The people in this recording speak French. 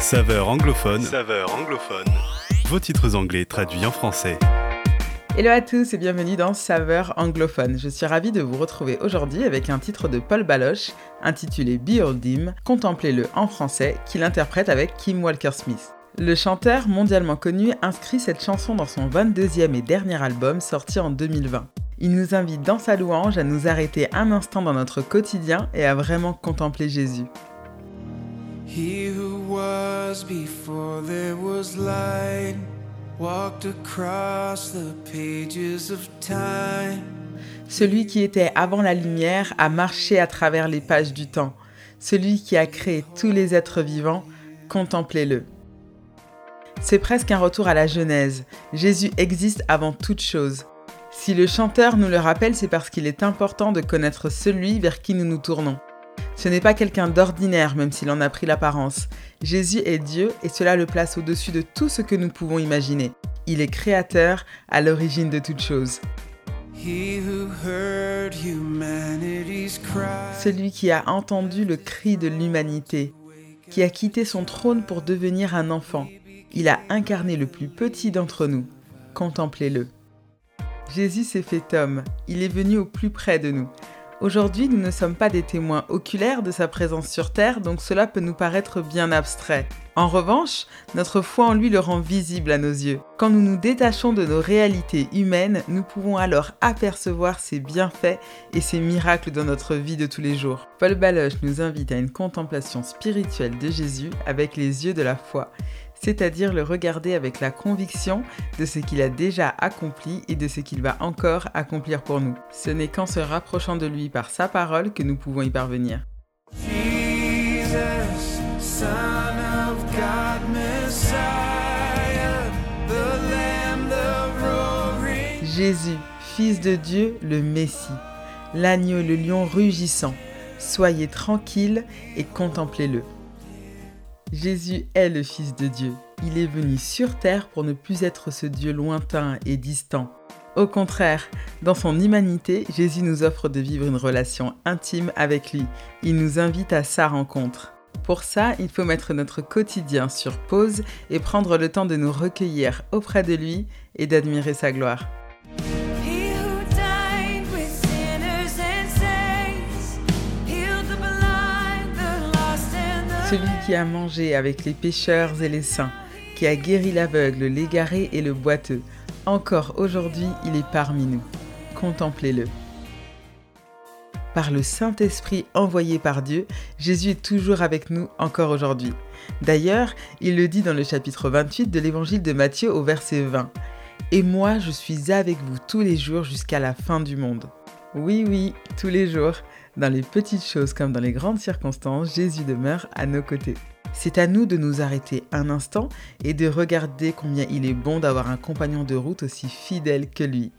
Saveur anglophone. Saveur anglophone. Vos titres anglais traduits en français. Hello à tous et bienvenue dans Saveur anglophone. Je suis ravie de vous retrouver aujourd'hui avec un titre de Paul Baloche intitulé Behold Him, contemplez-le en français, qu'il interprète avec Kim Walker-Smith. Le chanteur mondialement connu inscrit cette chanson dans son 22e et dernier album sorti en 2020. Il nous invite dans sa louange à nous arrêter un instant dans notre quotidien et à vraiment contempler Jésus. Celui qui était avant la lumière a marché à travers les pages du temps. Celui qui a créé tous les êtres vivants, contemplez-le. C'est presque un retour à la Genèse. Jésus existe avant toute chose. Si le chanteur nous le rappelle, c'est parce qu'il est important de connaître celui vers qui nous nous tournons. Ce n'est pas quelqu'un d'ordinaire, même s'il en a pris l'apparence. Jésus est Dieu et cela le place au-dessus de tout ce que nous pouvons imaginer. Il est créateur, à l'origine de toute chose. Celui qui a entendu le cri de l'humanité, qui a quitté son trône pour devenir un enfant. Il a incarné le plus petit d'entre nous. Contemplez-le. Jésus s'est fait homme, il est venu au plus près de nous. Aujourd'hui, nous ne sommes pas des témoins oculaires de sa présence sur Terre, donc cela peut nous paraître bien abstrait. En revanche, notre foi en lui le rend visible à nos yeux. Quand nous nous détachons de nos réalités humaines, nous pouvons alors apercevoir ses bienfaits et ses miracles dans notre vie de tous les jours. Paul Baloche nous invite à une contemplation spirituelle de Jésus avec les yeux de la foi c'est-à-dire le regarder avec la conviction de ce qu'il a déjà accompli et de ce qu'il va encore accomplir pour nous. Ce n'est qu'en se rapprochant de lui par sa parole que nous pouvons y parvenir. Jésus, Fils de Dieu, le Messie, l'agneau le lion rugissant, soyez tranquille et contemplez-le. Jésus est le Fils de Dieu. Il est venu sur terre pour ne plus être ce Dieu lointain et distant. Au contraire, dans son humanité, Jésus nous offre de vivre une relation intime avec lui. Il nous invite à sa rencontre. Pour ça, il faut mettre notre quotidien sur pause et prendre le temps de nous recueillir auprès de lui et d'admirer sa gloire. Celui qui a mangé avec les pécheurs et les saints, qui a guéri l'aveugle, l'égaré et le boiteux. Encore aujourd'hui, il est parmi nous. Contemplez-le. Par le Saint-Esprit envoyé par Dieu, Jésus est toujours avec nous encore aujourd'hui. D'ailleurs, il le dit dans le chapitre 28 de l'évangile de Matthieu au verset 20. Et moi, je suis avec vous tous les jours jusqu'à la fin du monde. Oui, oui, tous les jours. Dans les petites choses comme dans les grandes circonstances, Jésus demeure à nos côtés. C'est à nous de nous arrêter un instant et de regarder combien il est bon d'avoir un compagnon de route aussi fidèle que lui.